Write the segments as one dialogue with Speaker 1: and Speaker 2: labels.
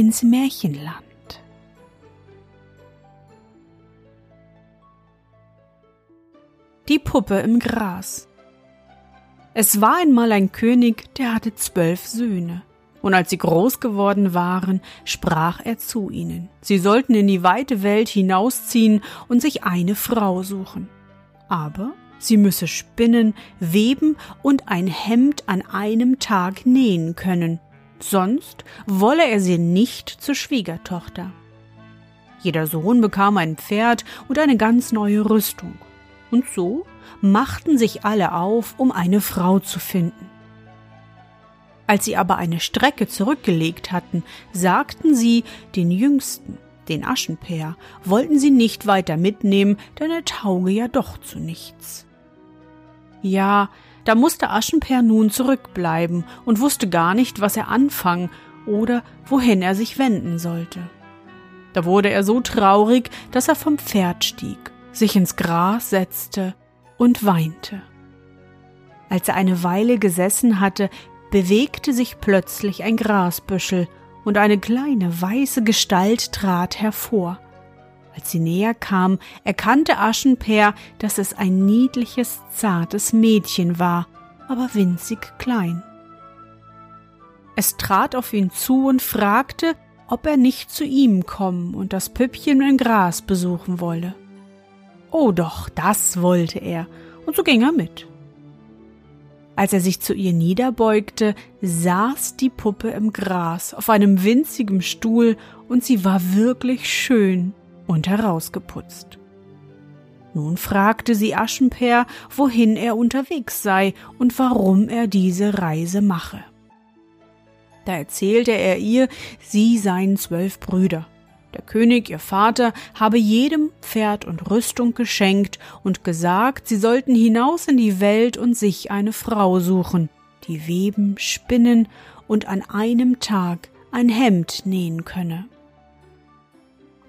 Speaker 1: ins Märchenland. Die Puppe im Gras. Es war einmal ein König, der hatte zwölf Söhne. Und als sie groß geworden waren, sprach er zu ihnen, sie sollten in die weite Welt hinausziehen und sich eine Frau suchen. Aber sie müsse spinnen, weben und ein Hemd an einem Tag nähen können, sonst wolle er sie nicht zur Schwiegertochter. Jeder Sohn bekam ein Pferd und eine ganz neue Rüstung. Und so machten sich alle auf, um eine Frau zu finden. Als sie aber eine Strecke zurückgelegt hatten, sagten sie den Jüngsten, den Aschenpär, wollten sie nicht weiter mitnehmen, denn er tauge ja doch zu nichts. Ja, da musste Aschenpär nun zurückbleiben und wusste gar nicht, was er anfangen oder wohin er sich wenden sollte. Da wurde er so traurig, dass er vom Pferd stieg, sich ins Gras setzte und weinte. Als er eine Weile gesessen hatte, bewegte sich plötzlich ein Grasbüschel und eine kleine weiße Gestalt trat hervor. Als sie näher kam, erkannte Aschenpär, dass es ein niedliches, zartes Mädchen war, aber winzig klein. Es trat auf ihn zu und fragte, ob er nicht zu ihm kommen und das Püppchen im Gras besuchen wolle. Oh doch, das wollte er, und so ging er mit. Als er sich zu ihr niederbeugte, saß die Puppe im Gras auf einem winzigen Stuhl und sie war wirklich schön und herausgeputzt. Nun fragte sie Aschenpär, wohin er unterwegs sei und warum er diese Reise mache. Da erzählte er ihr, sie seien zwölf Brüder. Der König, ihr Vater, habe jedem Pferd und Rüstung geschenkt und gesagt, sie sollten hinaus in die Welt und sich eine Frau suchen, die weben, spinnen und an einem Tag ein Hemd nähen könne.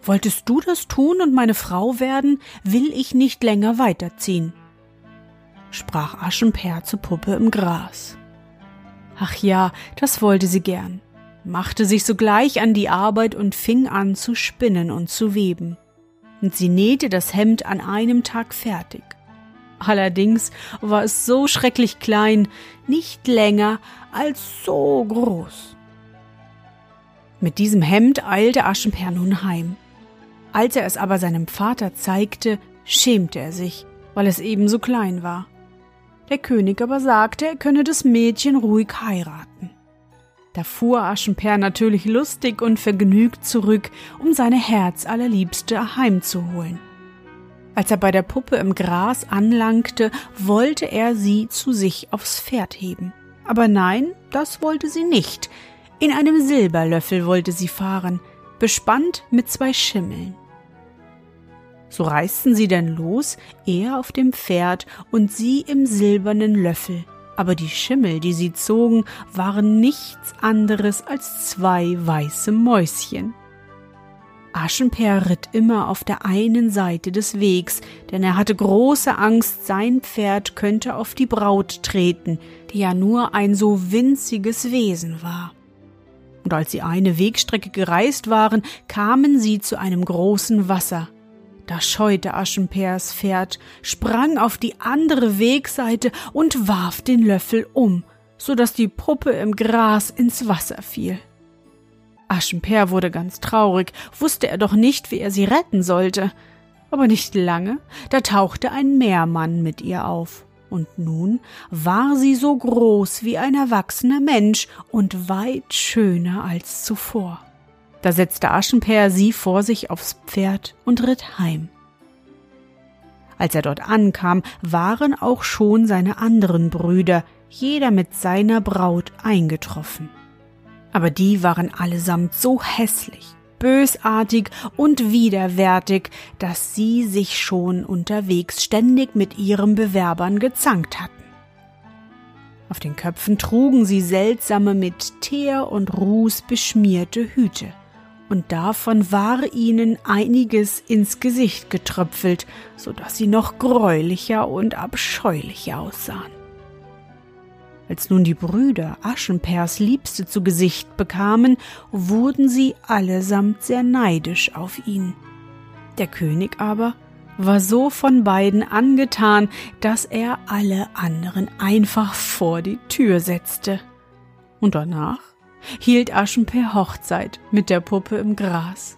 Speaker 1: Wolltest du das tun und meine Frau werden, will ich nicht länger weiterziehen, sprach Aschenpär zur Puppe im Gras. Ach ja, das wollte sie gern, machte sich sogleich an die Arbeit und fing an zu spinnen und zu weben. Und sie nähte das Hemd an einem Tag fertig. Allerdings war es so schrecklich klein, nicht länger als so groß. Mit diesem Hemd eilte Aschenpär nun heim. Als er es aber seinem Vater zeigte, schämte er sich, weil es ebenso klein war. Der König aber sagte, er könne das Mädchen ruhig heiraten. Da fuhr Aschenpär natürlich lustig und vergnügt zurück, um seine Herzallerliebste heimzuholen. Als er bei der Puppe im Gras anlangte, wollte er sie zu sich aufs Pferd heben. Aber nein, das wollte sie nicht. In einem Silberlöffel wollte sie fahren, bespannt mit zwei Schimmeln. So reisten sie denn los, er auf dem Pferd und sie im silbernen Löffel. Aber die Schimmel, die sie zogen, waren nichts anderes als zwei weiße Mäuschen. Aschenpär ritt immer auf der einen Seite des Wegs, denn er hatte große Angst, sein Pferd könnte auf die Braut treten, die ja nur ein so winziges Wesen war. Und als sie eine Wegstrecke gereist waren, kamen sie zu einem großen Wasser. Da scheute Aschenpers Pferd, sprang auf die andere Wegseite und warf den Löffel um, so dass die Puppe im Gras ins Wasser fiel. Aschenper wurde ganz traurig, wusste er doch nicht, wie er sie retten sollte. Aber nicht lange, da tauchte ein Meermann mit ihr auf. Und nun war sie so groß wie ein erwachsener Mensch und weit schöner als zuvor. Da setzte Aschenper sie vor sich aufs Pferd und ritt heim. Als er dort ankam, waren auch schon seine anderen Brüder, jeder mit seiner Braut, eingetroffen aber die waren allesamt so hässlich, bösartig und widerwärtig, dass sie sich schon unterwegs ständig mit ihren Bewerbern gezankt hatten. Auf den Köpfen trugen sie seltsame mit Teer und Ruß beschmierte Hüte, und davon war ihnen einiges ins Gesicht getröpfelt, so dass sie noch gräulicher und abscheulicher aussahen. Als nun die Brüder Aschenpers Liebste zu Gesicht bekamen, wurden sie allesamt sehr neidisch auf ihn. Der König aber war so von beiden angetan, dass er alle anderen einfach vor die Tür setzte. Und danach hielt Aschenper Hochzeit mit der Puppe im Gras.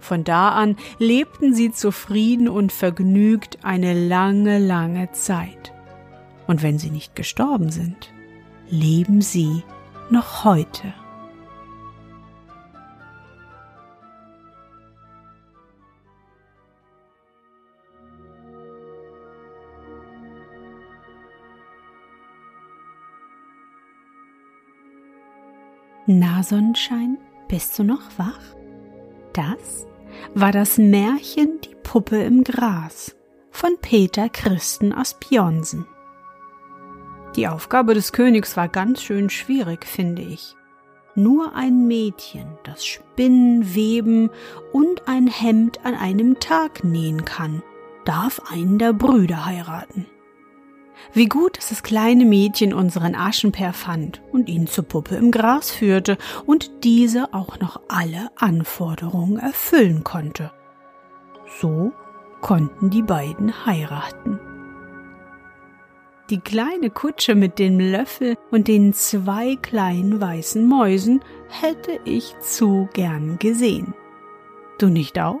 Speaker 1: Von da an lebten sie zufrieden und vergnügt eine lange, lange Zeit. Und wenn sie nicht gestorben sind, leben sie noch heute. Na Sonnenschein, bist du noch wach? Das war das Märchen Die Puppe im Gras von Peter Christen aus Pjonsen. Die Aufgabe des Königs war ganz schön schwierig, finde ich. Nur ein Mädchen, das Spinnen, Weben und ein Hemd an einem Tag nähen kann, darf einen der Brüder heiraten. Wie gut, dass das kleine Mädchen unseren Aschenper fand und ihn zur Puppe im Gras führte und diese auch noch alle Anforderungen erfüllen konnte. So konnten die beiden heiraten. Die kleine Kutsche mit dem Löffel und den zwei kleinen weißen Mäusen hätte ich zu gern gesehen. Du nicht auch?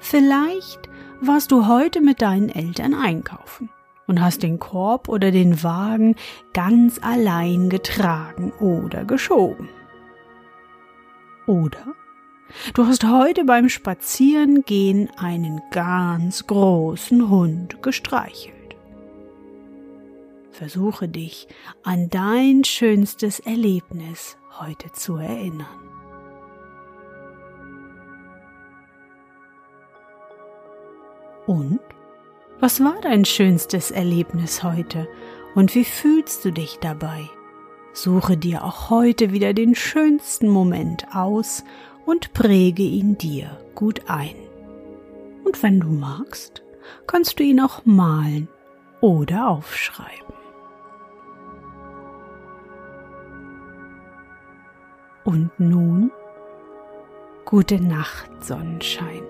Speaker 1: Vielleicht warst du heute mit deinen Eltern einkaufen und hast den Korb oder den Wagen ganz allein getragen oder geschoben. Oder Du hast heute beim Spazierengehen einen ganz großen Hund gestreichelt. Versuche dich an dein schönstes Erlebnis heute zu erinnern. Und? Was war dein schönstes Erlebnis heute und wie fühlst du dich dabei? Suche dir auch heute wieder den schönsten Moment aus und präge ihn dir gut ein. Und wenn du magst, kannst du ihn auch malen oder aufschreiben. Und nun gute Nacht, Sonnenschein.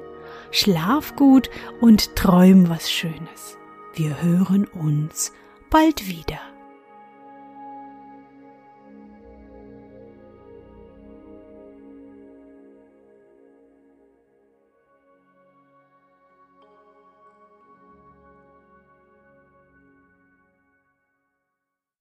Speaker 1: Schlaf gut und träum was Schönes. Wir hören uns bald wieder.